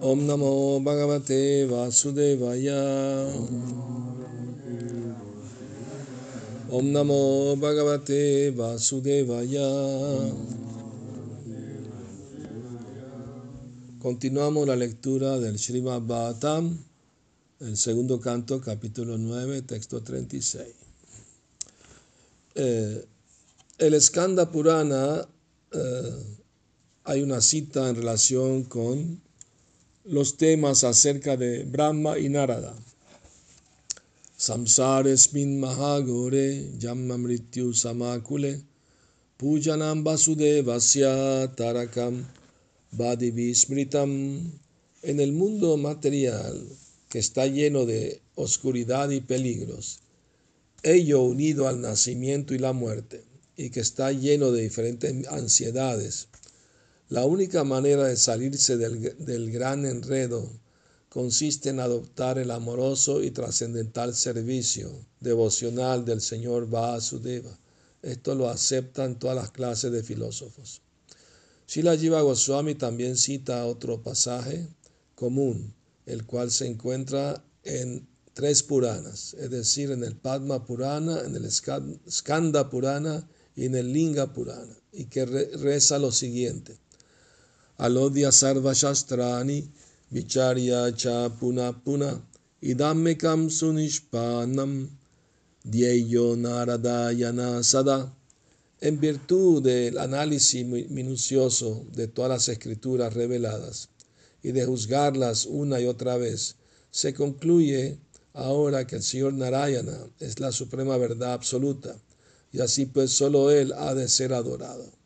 Om Namo Bhagavate Vasudevaya. Om Namo Bhagavate Vasudevaya. Continuamos la lectura del Srimad Bhattam, el segundo canto, capítulo 9, texto 36. Eh, el Skanda Purana eh, hay una cita en relación con los temas acerca de Brahma y Narada. Samsaresmin Mahagore Mrityu Samakule Pujanam Vasudevasya Tarakam Vadivismritam en el mundo material que está lleno de oscuridad y peligros, ello unido al nacimiento y la muerte, y que está lleno de diferentes ansiedades, la única manera de salirse del, gran enredo consiste en adoptar el amoroso y trascendental servicio devocional del Señor Vasudeva. Esto lo aceptan todas las clases de filósofos. Sila Jiva Goswami también cita otro pasaje común, el cual se encuentra en tres Puranas, es decir, en el Padma Purana, en el Skanda Purana y en el Linga Purana, y que reza lo siguiente. Alodhya sarva shastrani vicharya cha puna puna idamekam sunishpanam dieyo naradayana sada. En virtud del análisis minucioso de todas las escrituras reveladas y de juzgarlas una y otra vez, se concluye ahora que el Señor Narayana es la suprema verdad absoluta y así pues solo Él ha de ser adorado.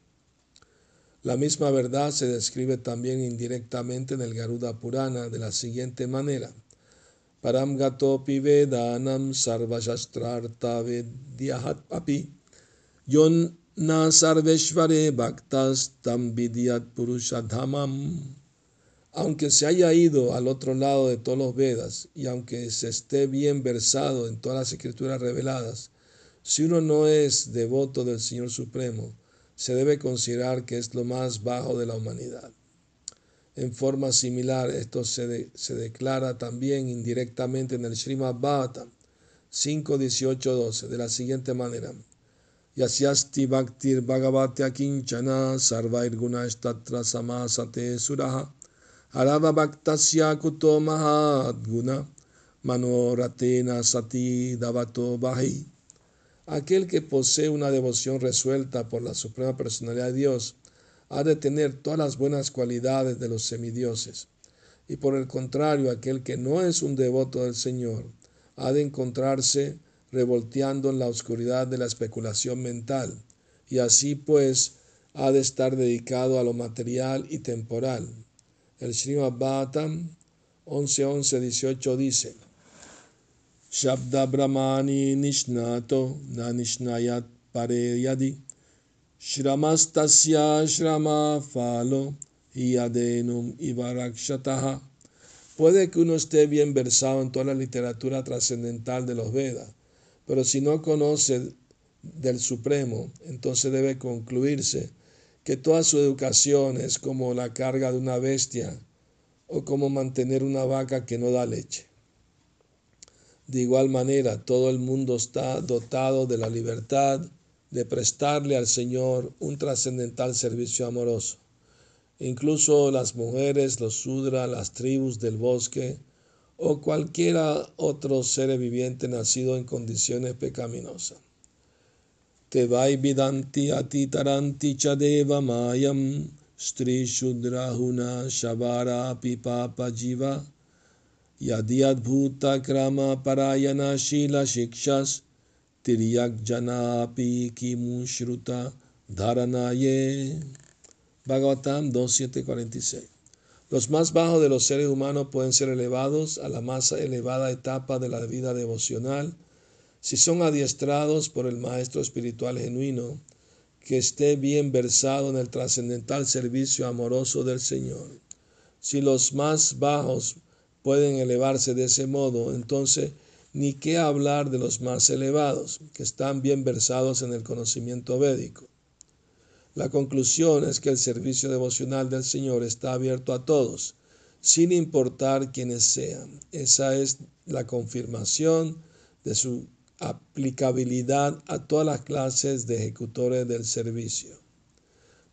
La misma verdad se describe también indirectamente en el Garuda Purana de la siguiente manera. Param gato vedanam sarvashastrarta vedyahat api yon na sarveshvare bhaktas tam vidyat purushadhamam. Aunque se haya ido al otro lado de todos los Vedas y aunque se esté bien versado en todas las escrituras reveladas, si uno no es devoto del Señor Supremo, se debe considerar que es lo más bajo de la humanidad. En forma similar, esto se, se declara también indirectamente en el Srimad Bhattam 5, 18, 12, de la siguiente manera. Yasyasti bhaktir bhagavate akinchana sarvair gunashtatra samasate suraha arava bhaktasya kuto guna manoratena sati davato bahi Aquel que posee una devoción resuelta por la suprema personalidad de Dios ha de tener todas las buenas cualidades de los semidioses. Y por el contrario, aquel que no es un devoto del Señor ha de encontrarse revolteando en la oscuridad de la especulación mental, y así pues ha de estar dedicado a lo material y temporal. El Srimad Bhattam 11.11.18 dice, Shabda Brahmani Nishnato Na Nishnayat Pare Yadi Shramastasya Shrama Falo Yadenum Ivarakshataha. Puede que uno esté bien versado en toda la literatura trascendental de los Vedas, pero si no conoce del Supremo, entonces debe concluirse que toda su educación es como la carga de una bestia o como mantener una vaca que no da leche. De igual manera, todo el mundo está dotado de la libertad de prestarle al Señor un trascendental servicio amoroso. Incluso las mujeres, los sudras, las tribus del bosque o cualquiera otro ser viviente nacido en condiciones pecaminosas. Tevai vidanti atitaranti chadeva mayam stri shudrahuna shavara pipapa jiva Yadiadbhuta krama parayana shila shikshas tiryak janapi kimushruta dharanaye. Bhagavatam 2746. Los más bajos de los seres humanos pueden ser elevados a la más elevada etapa de la vida devocional si son adiestrados por el Maestro Espiritual genuino que esté bien versado en el trascendental servicio amoroso del Señor. Si los más bajos pueden elevarse de ese modo, entonces ni qué hablar de los más elevados, que están bien versados en el conocimiento védico. La conclusión es que el servicio devocional del Señor está abierto a todos, sin importar quiénes sean. Esa es la confirmación de su aplicabilidad a todas las clases de ejecutores del servicio.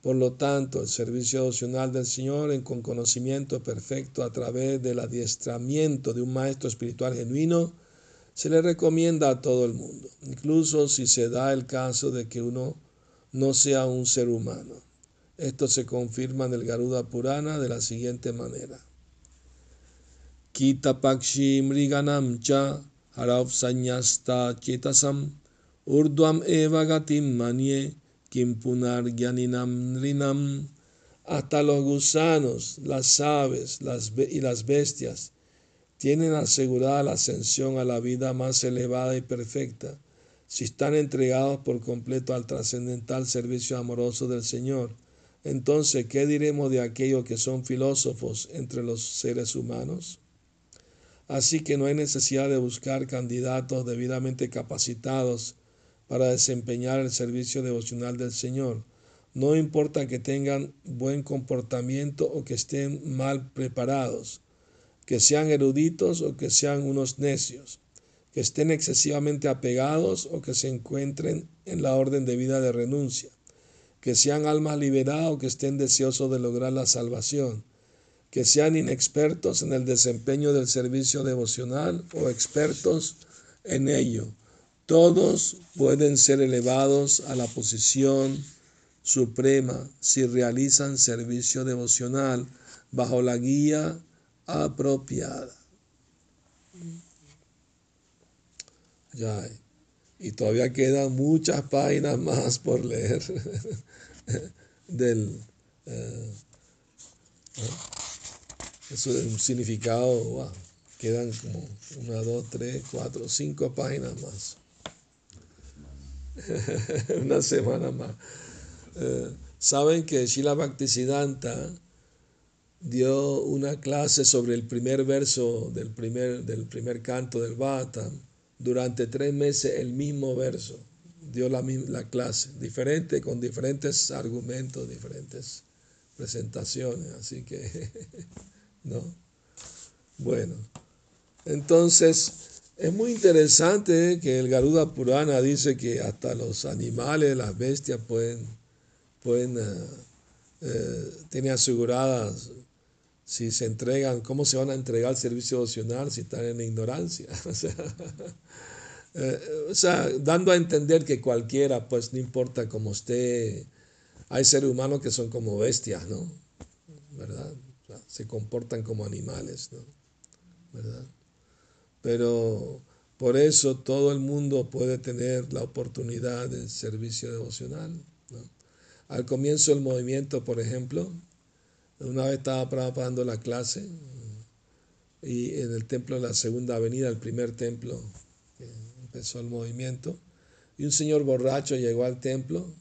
Por lo tanto, el servicio devocional del Señor en con conocimiento perfecto a través del adiestramiento de un maestro espiritual genuino se le recomienda a todo el mundo, incluso si se da el caso de que uno no sea un ser humano. Esto se confirma en el Garuda Purana de la siguiente manera. Kita pakshi mriganam cha harav sanyasta chetasam urdvam eva gatim kimpunar rinam hasta los gusanos, las aves las, y las bestias tienen asegurada la ascensión a la vida más elevada y perfecta si están entregados por completo al trascendental servicio amoroso del Señor. Entonces, ¿qué diremos de aquellos que son filósofos entre los seres humanos? Así que no hay necesidad de buscar candidatos debidamente capacitados para desempeñar el servicio devocional del Señor. No importa que tengan buen comportamiento o que estén mal preparados, que sean eruditos o que sean unos necios, que estén excesivamente apegados o que se encuentren en la orden de vida de renuncia, que sean almas liberadas o que estén deseosos de lograr la salvación, que sean inexpertos en el desempeño del servicio devocional o expertos en ello todos pueden ser elevados a la posición suprema si realizan servicio devocional bajo la guía apropiada. Ya, y todavía quedan muchas páginas más por leer del eh, eso es un significado, quedan como una, dos, tres, cuatro, cinco páginas más. una semana más. Eh, saben que Shila Bhaktisiddhanta dio una clase sobre el primer verso del primer, del primer canto del Bhata. Durante tres meses el mismo verso. Dio la, la clase, diferente, con diferentes argumentos, diferentes presentaciones. Así que, ¿no? Bueno, entonces es muy interesante que el Garuda Purana dice que hasta los animales, las bestias pueden, pueden eh, eh, tener aseguradas si se entregan, cómo se van a entregar al servicio devocional si están en ignorancia. Eh, o sea, dando a entender que cualquiera, pues no importa cómo esté, hay seres humanos que son como bestias, ¿no? ¿Verdad? se comportan como animales, ¿no? ¿Verdad? Pero por eso todo el mundo puede tener la oportunidad del servicio devocional. Al comienzo del movimiento, por ejemplo, una vez estaba preparando la clase y en el templo de la Segunda Avenida, el primer templo, empezó el movimiento, y un señor borracho llegó al templo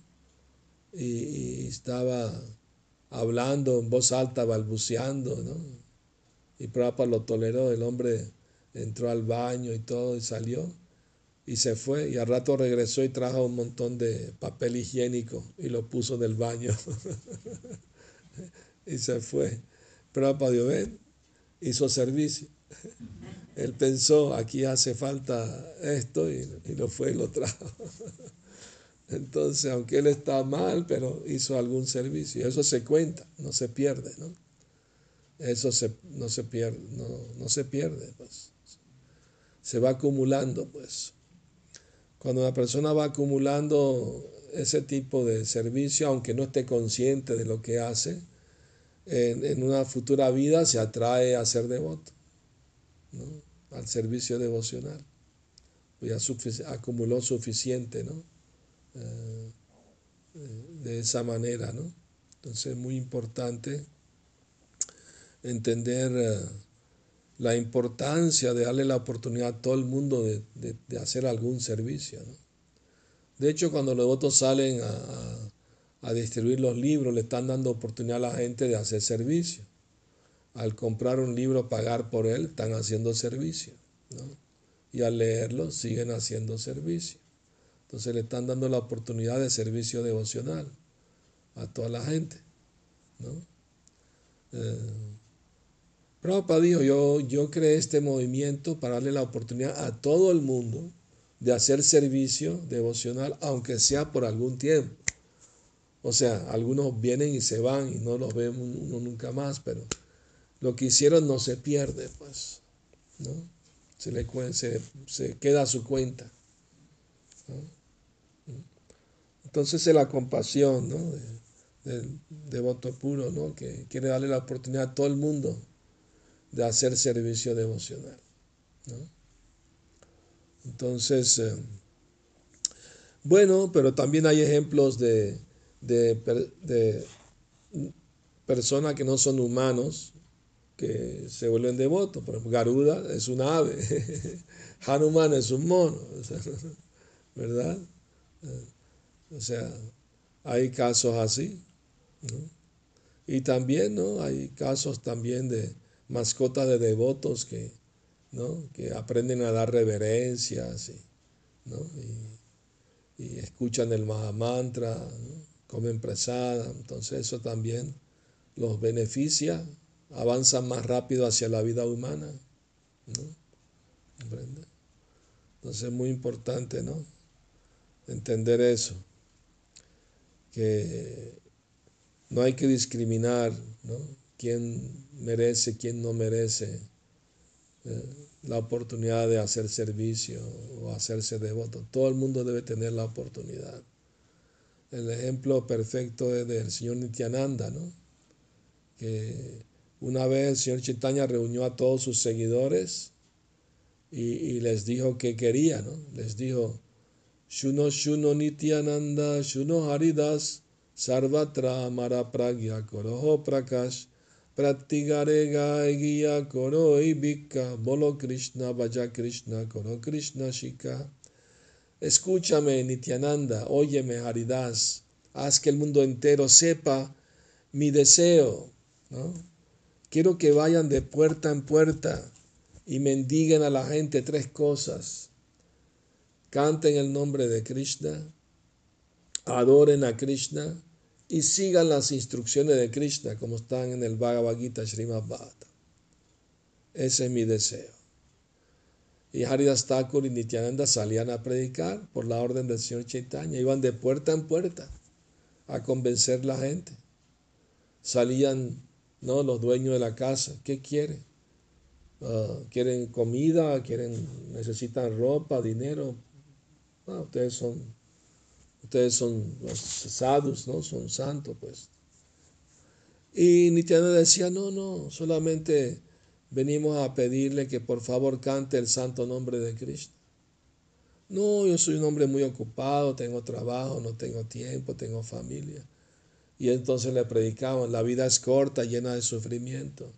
y, estaba hablando en voz alta, balbuceando, ¿no? Y Prabhupada lo toleró, el hombre entró al baño y todo y salió y se fue y al rato regresó y trajo un montón de papel higiénico y lo puso del baño y se fue. Pero para Dios, hizo servicio. Él pensó, aquí hace falta esto y, lo fue y lo trajo. Entonces, aunque él está mal, pero hizo algún servicio. Eso se cuenta, no se pierde, ¿no? Eso no se pierde, no, no se pierde, pues se va acumulando, pues. Cuando una persona va acumulando ese tipo de servicio, aunque no esté consciente de lo que hace, en, una futura vida se atrae a ser devoto, al servicio devocional. Pues ya acumuló suficiente, ¿no? Eh, de esa manera, ¿no? Entonces es muy importante entender eh, la importancia de darle la oportunidad a todo el mundo de, hacer algún servicio. De hecho, cuando los devotos salen a, distribuir los libros, le están dando oportunidad a la gente de hacer servicio. Al comprar un libro, pagar por él, están haciendo servicio. Y al leerlo, siguen haciendo servicio. Entonces le están dando la oportunidad de servicio devocional a toda la gente. ¿no? Eh, Prabhupada dijo, yo, yo creé este movimiento para darle la oportunidad a todo el mundo de hacer servicio devocional, aunque sea por algún tiempo. O sea, algunos vienen y se van y no los ve uno nunca más, pero lo que hicieron no se pierde, pues, ¿no? Se, le, se, se queda a su cuenta. Entonces es la compasión, ¿no? del devoto puro, ¿no? Que quiere darle la oportunidad a todo el mundo de hacer servicio devocional, ¿no? Entonces, eh, bueno, pero también hay ejemplos de, de, personas que no son humanos, que se vuelven devotos. Por ejemplo, Garuda es un ave, Hanuman es un mono, ¿verdad? Eh, o sea, hay casos así. Y también ¿no? hay casos también de mascotas de devotos que, ¿no? que aprenden a dar reverencias y, ¿no? y, escuchan el Mahamantra, comen presada, entonces eso también los beneficia, avanzan más rápido hacia la vida humana. ¿no? Entonces es muy importante ¿no? entender eso, que no hay que discriminar ¿no? Quién merece, quién no merece eh, la oportunidad de hacer servicio o hacerse devoto. Todo el mundo debe tener la oportunidad. El ejemplo perfecto es del señor Nityananda, ¿no? que una vez el señor Chaitanya reunió a todos sus seguidores y, les dijo que quería, ¿no? Les dijo, Shuno Shuno Nityananda, Shuno Haridas, Sarvatra Mara Pragya Prakash, Pratigarega Guía Koro Bolo Krishna, Vaya Krishna, Koro Krishna Shika. Escúchame, Nityananda, óyeme, Haridas, haz que el mundo entero sepa mi deseo. Quiero que vayan de puerta en puerta y mendiguen a la gente tres cosas. Canten el nombre de Krishna, adoren a Krishna y sigan las instrucciones de Krishna como están en el Bhagavad Gita Srimad Bhagavatam. Ese es mi deseo. Y Haridas Thakur y Nityananda salían a predicar por la orden del Señor Chaitanya. Iban de puerta en puerta a convencer la gente. Salían ¿no? los dueños de la casa. ¿Qué quieren? Ah, ¿Quieren comida? ¿Quieren, necesitan ropa, dinero? Ah, ustedes son, ustedes son los sadhus, ¿no? Son santos, pues. Y Nityananda decía, no, no, solamente venimos a pedirle que por favor cante el santo nombre de Cristo. No, yo soy un hombre muy ocupado, tengo trabajo, no tengo tiempo, tengo familia. Y entonces le predicaban, la vida es corta, llena de sufrimiento.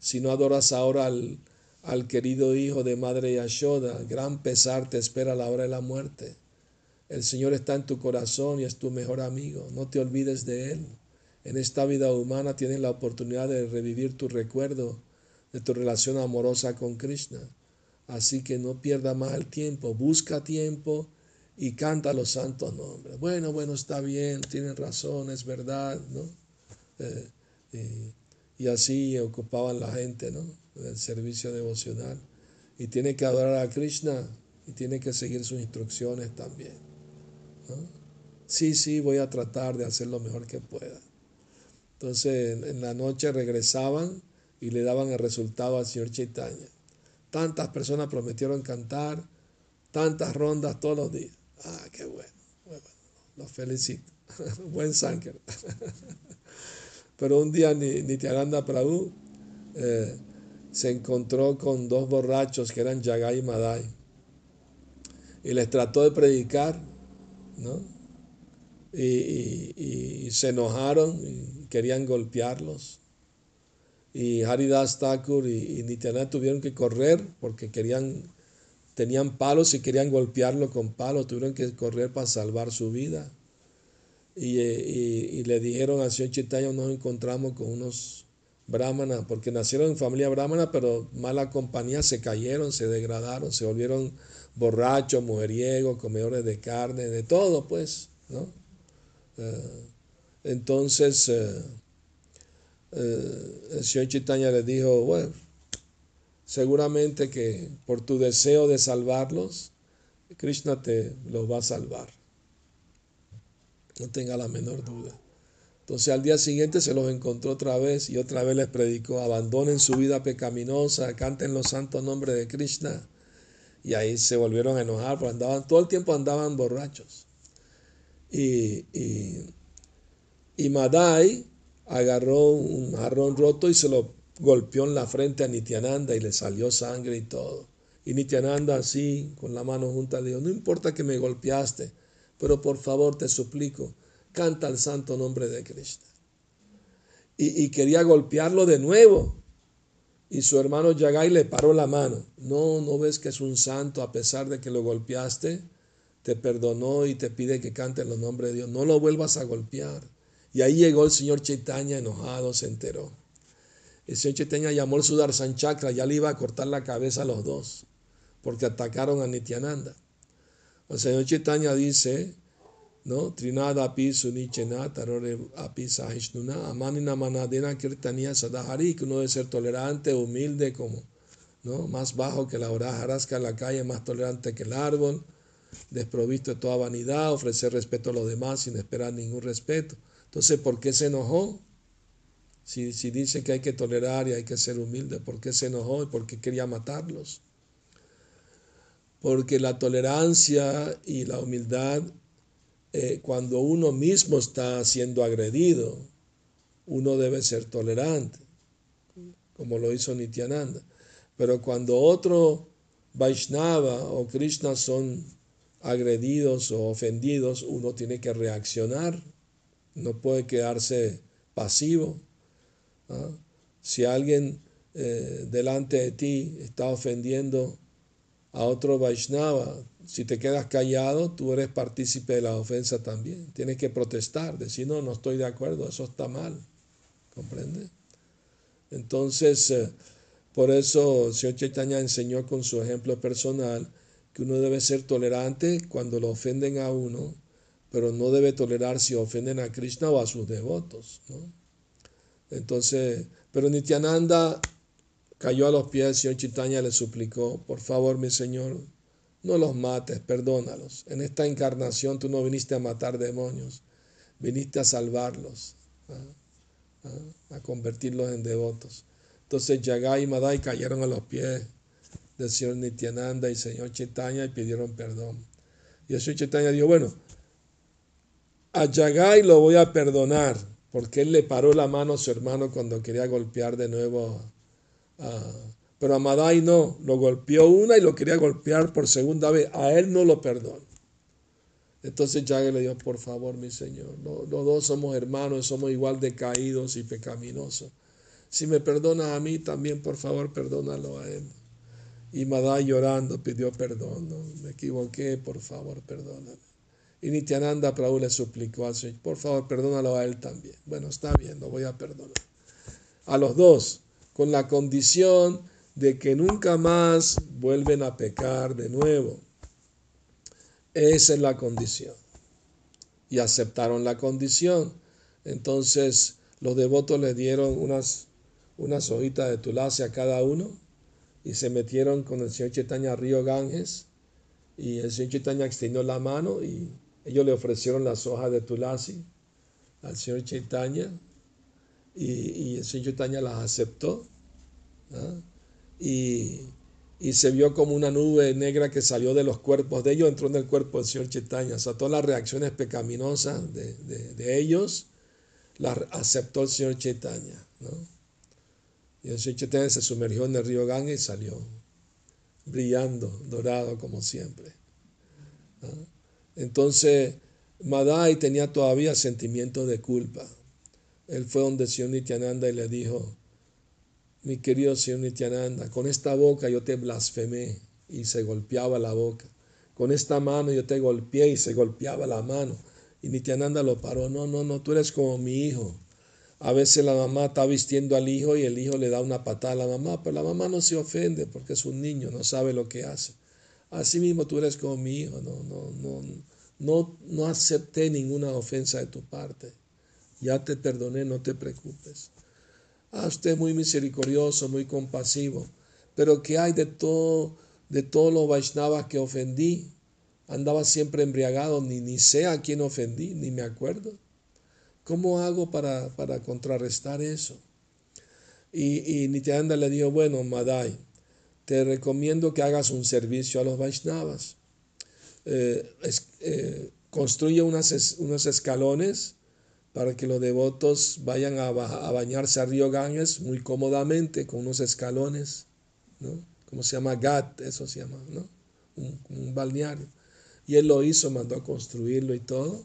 Si no adoras ahora al, al querido hijo de madre Yashoda, gran pesar te espera a la hora de la muerte. El Señor está en tu corazón y es tu mejor amigo. No te olvides de Él. En esta vida humana tienes la oportunidad de revivir tu recuerdo de tu relación amorosa con Krishna. Así que no pierda más el tiempo, busca tiempo y canta los santos nombres. Bueno, bueno, está bien, tienen razón, es verdad, ¿no? Eh, y, así ocupaban la gente, ¿no? El servicio devocional. Y tiene que adorar a Krishna y tiene que seguir sus instrucciones también. Sí, sí, voy a tratar de hacer lo mejor que pueda. Entonces, en la noche regresaban y le daban el resultado al señor Chaitanya. Tantas personas prometieron cantar, tantas rondas todos los días. Ah, qué bueno. bueno los felicito. Buen Sanker. Pero un día Nityananda Prabhu eh, se encontró con dos borrachos que eran Yagai y Madai. Y les trató de predicar, ¿no? y se enojaron y querían golpearlos y Haridas Thakur y, Nityananda tuvieron que correr porque querían, tenían palos y querían golpearlo con palos, tuvieron que correr para salvar su vida. Y, y, le dijeron al señor Chaitanya, nos encontramos con unos brahmanas, porque nacieron en familia brahmana, pero mala compañía, se cayeron, se degradaron, se volvieron borrachos, mujeriegos, comedores de carne, de todo, pues, ¿no? Eh, Entonces, eh, el señor Chaitanya le dijo, bueno, seguramente que por tu deseo de salvarlos, Krishna te los va a salvar. No tenga la menor duda. Entonces al día siguiente se los encontró otra vez y otra vez les predicó, abandonen su vida pecaminosa, canten los santos nombres de Krishna. Y ahí se volvieron a enojar, porque andaban, todo el tiempo andaban borrachos. Y, y, y Madai agarró un jarrón roto y se lo golpeó en la frente a Nityananda y le salió sangre y todo. Y Nityananda así, con la mano junta, le dijo, no importa que me golpeaste, pero por favor te suplico, canta el santo nombre de Krishna. Y, y quería golpearlo de nuevo. Y su hermano Yagai le paró la mano. No, no ves que es un santo a pesar de que lo golpeaste. Te perdonó y te pide que cante los nombres de Dios. No lo vuelvas a golpear. Y ahí llegó el señor Chaitanya enojado, se enteró. El señor Chaitanya llamó al Sudarshan Chakra, ya le iba a cortar la cabeza a los dos, porque atacaron a Nityananda. El señor Chaitanya dice, ¿no? Trinada api sunichena tarore api sahishnuna amanina manadena kirtania sadahari, que uno debe ser tolerante, humilde, como, ¿no? Más bajo que la jarasca en la calle, más tolerante que el árbol, desprovisto de toda vanidad, ofrecer respeto a los demás sin esperar ningún respeto. Entonces, ¿por qué se enojó? Si, si dice que hay que tolerar y hay que ser humilde, ¿por qué se enojó y por qué quería matarlos? Porque la tolerancia y la humildad, eh, cuando uno mismo está siendo agredido, uno debe ser tolerante, como lo hizo Nityananda. Pero cuando otro Vaishnava o Krishna son agredidos o ofendidos, uno tiene que reaccionar no puede quedarse pasivo. Si alguien eh, delante de ti está ofendiendo a otro Vaishnava, si te quedas callado, tú eres partícipe de la ofensa también. Tienes que protestar, decir, no, no estoy de acuerdo, eso está mal. ¿Comprende? Entonces, eh, por eso señor Chaitanya enseñó con su ejemplo personal que uno debe ser tolerante cuando lo ofenden a uno pero no debe tolerar si ofenden a Krishna o a sus devotos. ¿no? Entonces, pero Nityananda cayó a los pies del Señor Chaitanya le suplicó, por favor, mi Señor, no los mates, perdónalos. En esta encarnación tú no viniste a matar demonios, viniste a salvarlos, ¿ah? ¿Ah? a convertirlos en devotos. Entonces Yagai y Madai cayeron a los pies del Señor Nityananda y Señor Chaitanya y pidieron perdón. Y el Señor Chaitanya dijo, bueno, a Yagai lo voy a perdonar, porque él le paró la mano a su hermano cuando quería golpear de nuevo a Madai no, lo golpeó una y lo quería golpear por segunda vez. A él no lo perdonó. Entonces Yagai le dijo, por favor, mi Señor, los, dos somos hermanos, somos igual de caídos y pecaminosos. Si me perdona a mí, también por favor perdónalo a él. Y Madai llorando pidió perdón. Me equivoqué, por favor, perdóname. Y Nityananda Prabhu le suplicó al Señor, por favor, perdónalo a él también. Bueno, está bien, lo voy a perdonar. A los dos, con la condición de que nunca más vuelven a pecar de nuevo. Esa es la condición. Y aceptaron la condición. Entonces los devotos le dieron unas, unas hojitas de tulasi a cada uno y se metieron con el señor Chaitanya Río Ganges y el señor Chaitanya extendió la mano y ellos le ofrecieron las hojas de Tulasi al señor Chaitanya y, el señor Chaitanya las aceptó. Y, se vio como una nube negra que salió de los cuerpos de ellos, entró en el cuerpo del señor Chaitanya. O sea, todas las reacciones pecaminosas de, ellos las aceptó el señor Chaitanya. Y el señor Chaitanya se sumergió en el río Ganga y salió brillando, dorado como siempre. Entonces, Madai tenía todavía sentimientos de culpa. Él fue donde el señor Nityananda y le dijo, mi querido señor Nityananda, con esta boca yo te blasfemé y se golpeaba la boca. Con esta mano yo te golpeé y se golpeaba la mano. Y Nityananda lo paró, no, no, no, tú eres como mi hijo. A veces la mamá está vistiendo al hijo y el hijo le da una patada a la mamá, pero la mamá no se ofende porque es un niño, no sabe lo que hace. Así mismo tú eres como mi hijo, no, no, no, no, no acepté ninguna ofensa de tu parte. ya te perdoné, no te preocupes. Ah, usted es muy misericordioso, muy compasivo, pero ¿qué hay de todo, de todos los Vaishnavas que ofendí? Andaba siempre embriagado, ni, ni sé a quién ofendí, ni me acuerdo. ¿Cómo hago para, para contrarrestar eso? Y, y Nityananda le dijo, bueno, Madai, te recomiendo que hagas un servicio a los Vaishnavas. Eh, eh, construye unas, unos escalones para que los devotos vayan a, bañarse a río Ganges muy cómodamente con unos escalones, ¿no? Como se llama GAT, eso se llama, ¿no? Un, balneario. Y él lo hizo, mandó a construirlo y todo,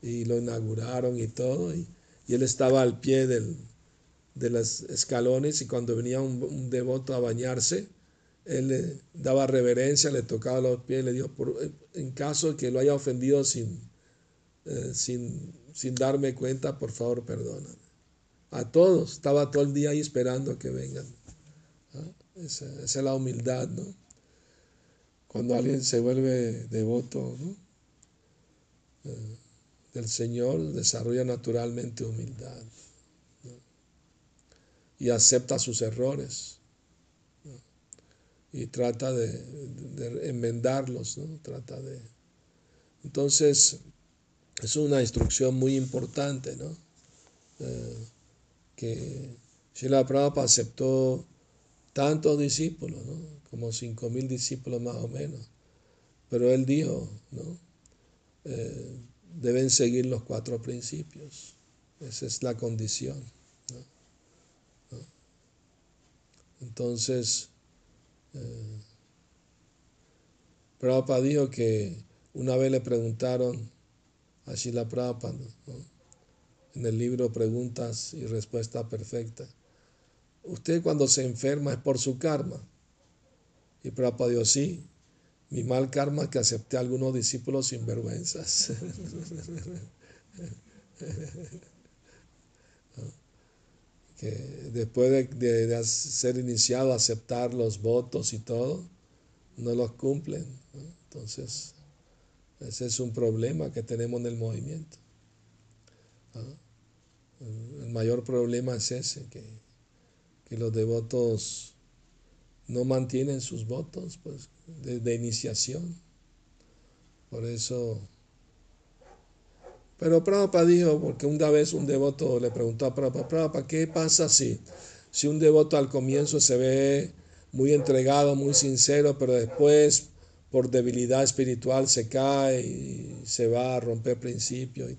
y lo inauguraron y todo, y, él estaba al pie del, de los escalones y cuando venía un, devoto a bañarse, él le daba reverencia, le tocaba los pies le dijo, en caso que lo haya ofendido sin, eh, sin, sin darme cuenta, por favor, perdóname. A todos, estaba todo el día ahí esperando que vengan. ¿Ah? Esa, esa, es la humildad, ¿no? Cuando alguien se vuelve devoto ¿no? eh, del Señor, desarrolla naturalmente humildad y acepta sus errores y trata de enmendarlos, ¿no? Trata de... Entonces, es una instrucción muy importante, ¿no? Eh, que Srila Prabhupada aceptó tantos discípulos, ¿no? Como cinco mil discípulos más o menos. Pero él dijo, ¿no? Eh, deben seguir los cuatro principios. Esa es la condición. ¿No? Entonces, eh, Prabhupada dijo que una vez le preguntaron a Shila Prabhupada en el libro Preguntas y Respuesta Perfecta, usted cuando se enferma es por su karma. Y Prabhupada dijo, sí, mi mal karma es que acepté a algunos discípulos sin vergüenzas. que después de, de, ser iniciado, aceptar los votos y todo, no los cumplen. Entonces, ese es un problema que tenemos en el movimiento. ¿no? El mayor problema es ese, que, que, los devotos no mantienen sus votos pues, de, de iniciación. Por eso pero Prabhupada dijo, porque una vez un devoto le preguntó a Prabhupada, Prabhupada, ¿qué pasa si, si un devoto al comienzo se ve muy entregado, muy sincero, pero después por debilidad espiritual se cae y se va a romper principios?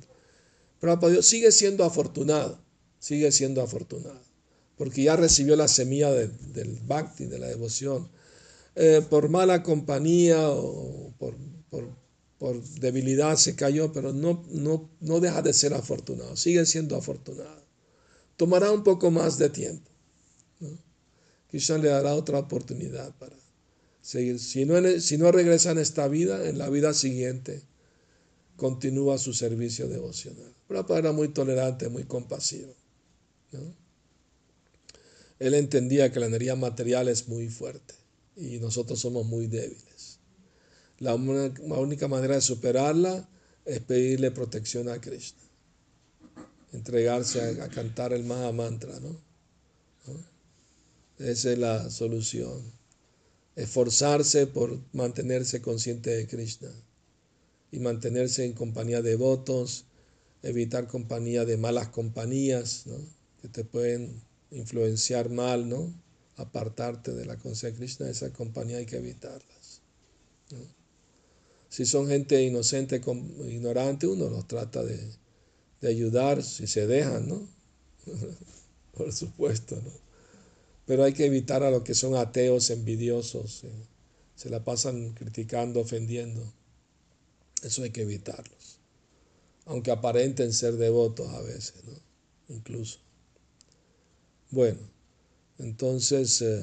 Prabhupada dijo, sigue siendo afortunado, sigue siendo afortunado, porque ya recibió la semilla de, del bhakti, de la devoción. Eh, por mala compañía o por, por debilidad se cayó, pero no, no, no deja de ser afortunado, sigue siendo afortunado. Tomará un poco más de tiempo. ¿no? Quizá le dará otra oportunidad para Si no, si regresa en esta vida, en la vida siguiente, continúa su servicio devocional. Prabhupada era muy tolerante, muy compasivo. ¿no? Él entendía que la energía material es muy fuerte y nosotros somos muy débiles. La, única manera de superarla es pedirle protección a Krishna. Entregarse a, cantar el Maha Mantra, ¿no? ¿no? Esa es la solución. Esforzarse por mantenerse consciente de Krishna y mantenerse en compañía de devotos, evitar compañía de malas compañías, ¿no? Que te pueden influenciar mal, ¿no? Apartarte de la conciencia de Krishna, esa compañía hay que evitarlas. ¿no? Si son gente inocente, ignorante, uno los trata de, de ayudar si se dejan, ¿no? Por supuesto, ¿no? Pero hay que evitar a los que son ateos, envidiosos, ¿eh? se la pasan criticando, ofendiendo. Eso hay que evitarlos. Aunque aparenten ser devotos a veces, ¿no? Incluso. Bueno, entonces... Eh,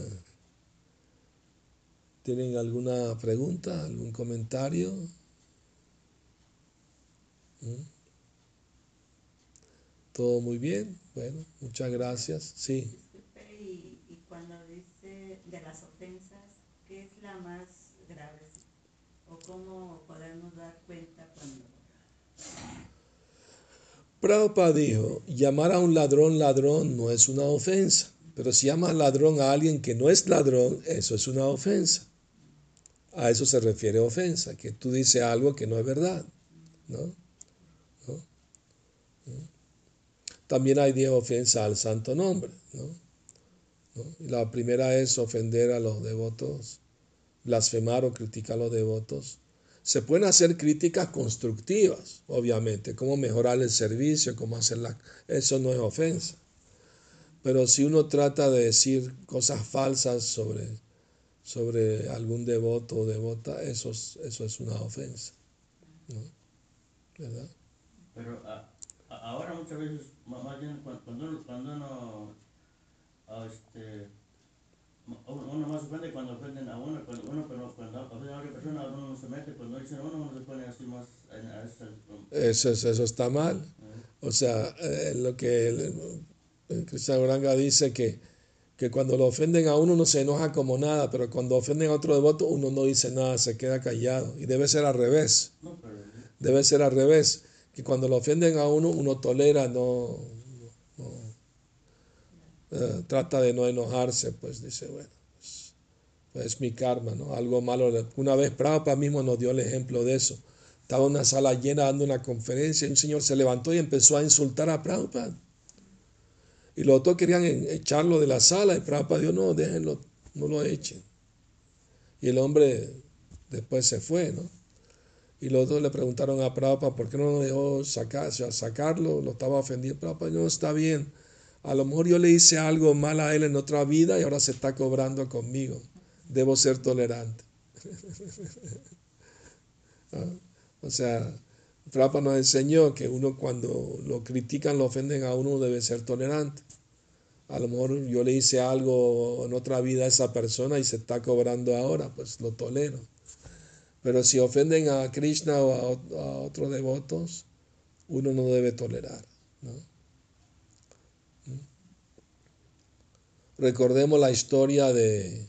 ¿Tienen alguna pregunta, algún comentario? ¿Mm? ¿Todo muy bien? Bueno, muchas gracias. Sí. Cuando dice de las ofensas, ¿qué es la más grave? ¿O cómo podemos dar cuenta cuando... Prabhupada dijo, llamar a un ladrón ladrón no es una ofensa, pero si llamas ladrón a alguien que no es ladrón, eso es una ofensa. A eso se refiere ofensa, que tú dices algo que no es verdad. ¿no? También hay diez ofensas al santo nombre. La primera es ofender a los devotos, blasfemar o criticar a los devotos. Se pueden hacer críticas constructivas, obviamente, cómo mejorar el servicio, cómo hacer. Eso no es ofensa. Pero si uno trata de decir cosas falsas sobre, sobre algún devoto o devota, eso es, eso es una ofensa. ¿Verdad? Pero ahora muchas veces, más bien cuando uno este, uno más ofende cuando ofenden a uno, cuando uno pero cuando ofenden a otra persona, uno no se mete, cuando dicen a uno, uno se pone así más a eso, eso está mal. O sea, eh, lo que el, el Cristian Oranga dice que, que cuando lo ofenden a uno no se enoja como nada, pero cuando ofenden a otro devoto uno no dice nada, se queda callado. Y debe ser al revés. Debe ser al revés. Que cuando lo ofenden a uno, uno tolera, no, eh, trata de no enojarse, pues dice, bueno, pues, pues, es mi karma, ¿no? Algo malo. Una vez Prabhupada mismo nos dio el ejemplo de eso. Estaba en una sala llena dando una conferencia y un señor se levantó y empezó a insultar a Prabhupada. Y los otros querían echarlo de la sala y Prabhupada dijo, no, déjenlo, no lo echen. Y el hombre después se fue, ¿no? Y los dos le preguntaron a Prabhupada, ¿por qué no lo dejó sacar, sacarlo? Lo estaba ofendiendo. Prabhupada, no, está bien. A lo mejor yo le hice algo mal a él en otra vida y ahora se está cobrando conmigo. Debo ser tolerante. Ah, o sea, Trapa nos enseñó que uno cuando lo critican, lo ofenden a uno, debe ser tolerante. A lo mejor yo le hice algo en otra vida a esa persona y se está cobrando ahora, pues lo tolero. Pero si ofenden a Krishna o a, a otros devotos, uno no debe tolerar. ¿no? Recordemos la historia de,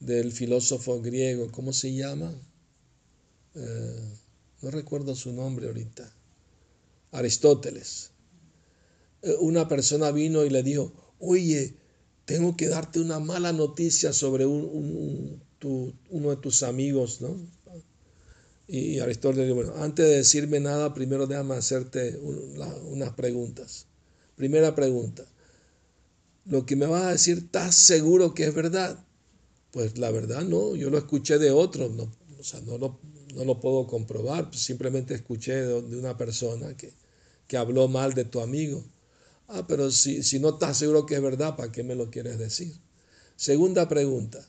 del filósofo griego, ¿cómo se llama? Eh, no recuerdo su nombre ahorita. Aristóteles. Eh, una persona vino y le dijo, oye, tengo que darte una mala noticia sobre un, uno de tus amigos, ¿no? Y Aristóteles dijo, bueno, antes de decirme nada, primero déjame hacerte unas preguntas. Primera pregunta, lo que me vas a decir, ¿estás seguro que es verdad? Pues la verdad no, yo lo escuché de otros, no, o sea, no lo, no lo puedo comprobar, pues simplemente escuché de, una persona que, que, habló mal de tu amigo. Ah, pero si, si no estás seguro que es verdad, ¿para qué me lo quieres decir? Segunda pregunta,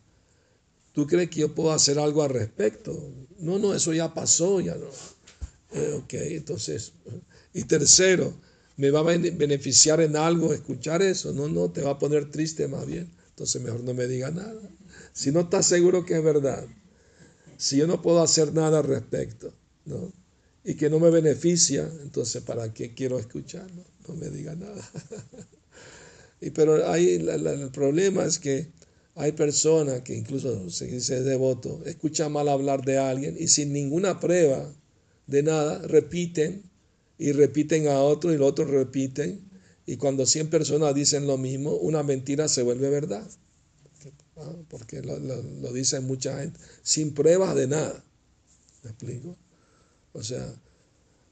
¿tú crees que yo puedo hacer algo al respecto? No, no, eso ya pasó, ya no. Eh, ok, entonces, y tercero, me va a beneficiar en algo escuchar eso. No, no, te va a poner triste más bien. Entonces mejor no me diga nada. Si no estás seguro que es verdad, si yo no puedo hacer nada al respecto, ¿no? Y que no me beneficia, entonces ¿para qué quiero escuchar? No, me diga nada. y pero ahí el problema es que hay personas que incluso se dice devoto, escuchan mal hablar de alguien y sin ninguna prueba de nada repiten y repiten a otro y los otros repiten. Y cuando 100 personas dicen lo mismo, una mentira se vuelve verdad. Porque lo, lo, dicen mucha gente, sin pruebas de nada. ¿Me explico? O sea,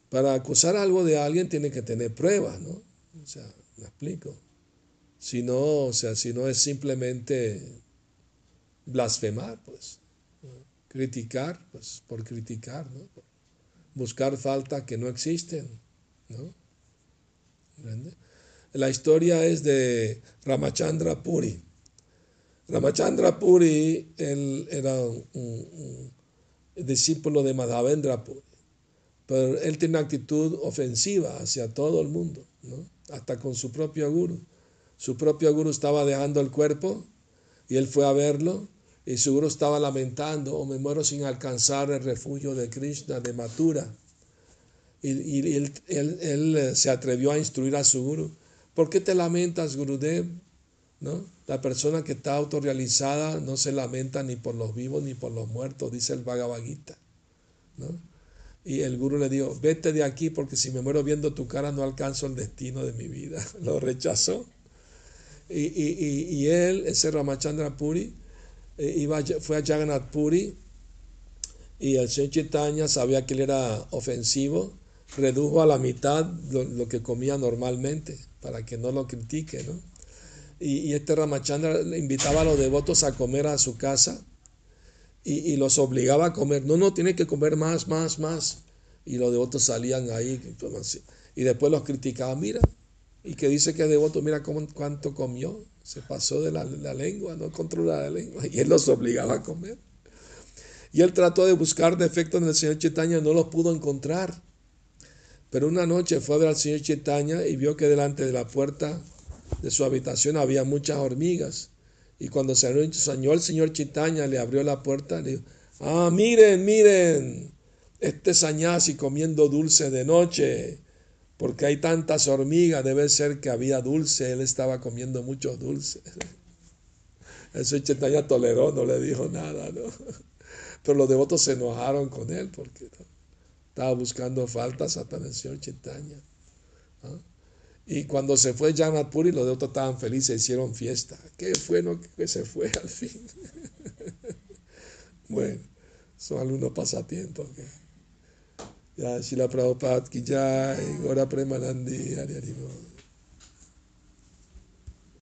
para acusar algo de alguien tiene que tener pruebas, ¿no? O sea, ¿me explico? Si no, o sea, si no es simplemente blasfemar, pues, criticar, pues por criticar, ¿no? Buscar faltas que no existen. ¿no? La historia es de Ramachandra Puri. Ramachandra Puri era un, discípulo de Madhavendra Puri, pero él tiene una actitud ofensiva hacia todo el mundo, ¿no? hasta con su propio guru. Su propio guru estaba dejando el cuerpo y él fue a verlo y seguro estaba lamentando, o oh, me muero sin alcanzar el refugio de Krishna, de Mathura. Y, él, eh, se atrevió a instruir a su guru. ¿Por qué te lamentas, Gurudev? ¿No? La persona que está autorrealizada no se lamenta ni por los vivos ni por los muertos, dice el Bhagavad Gita. ¿no? Y el guru le dijo, vete de aquí porque si me muero viendo tu cara no alcanzo el destino de mi vida. Lo rechazó. Y, y, y, él, ese Ramachandra Puri, iba, fue a Jagannath Puri y el señor Chaitanya sabía que él era ofensivo, redujo a la mitad lo, que comía normalmente para que no lo critique. ¿no? Y, este Ramachandra invitaba a los devotos a comer a su casa y, los obligaba a comer. No, no, tiene que comer más, más, más. Y los devotos salían ahí y después los criticaban, mira, y que dice que es devoto, mira cómo, cuánto comió, se pasó de la, lengua, no controla la lengua, y él los obligaba a comer. Y él trató de buscar defectos en el Señor Chaitanya, no los pudo encontrar. Pero una noche fue a ver al Señor Chaitanya y vio que delante de la puerta de su habitación había muchas hormigas. Y cuando se enseñó el señor Chitaña, le abrió la puerta, le dijo, ah, miren, miren, este sañasi comiendo dulce de noche, porque hay tantas hormigas, debe ser que había dulce, él estaba comiendo muchos dulces. El señor Chitaña toleró, no le dijo nada, ¿no? Pero los devotos se enojaron con él porque estaba buscando faltas hasta el señor Chitaña. Y cuando se fue Janat Puri, los de otros estaban felices, hicieron fiesta. Qué bueno que se fue al fin. bueno, son algunos pasatiempos. Ya, Shila Prabhupada, Ki Jai, Gora Premanandi, Hari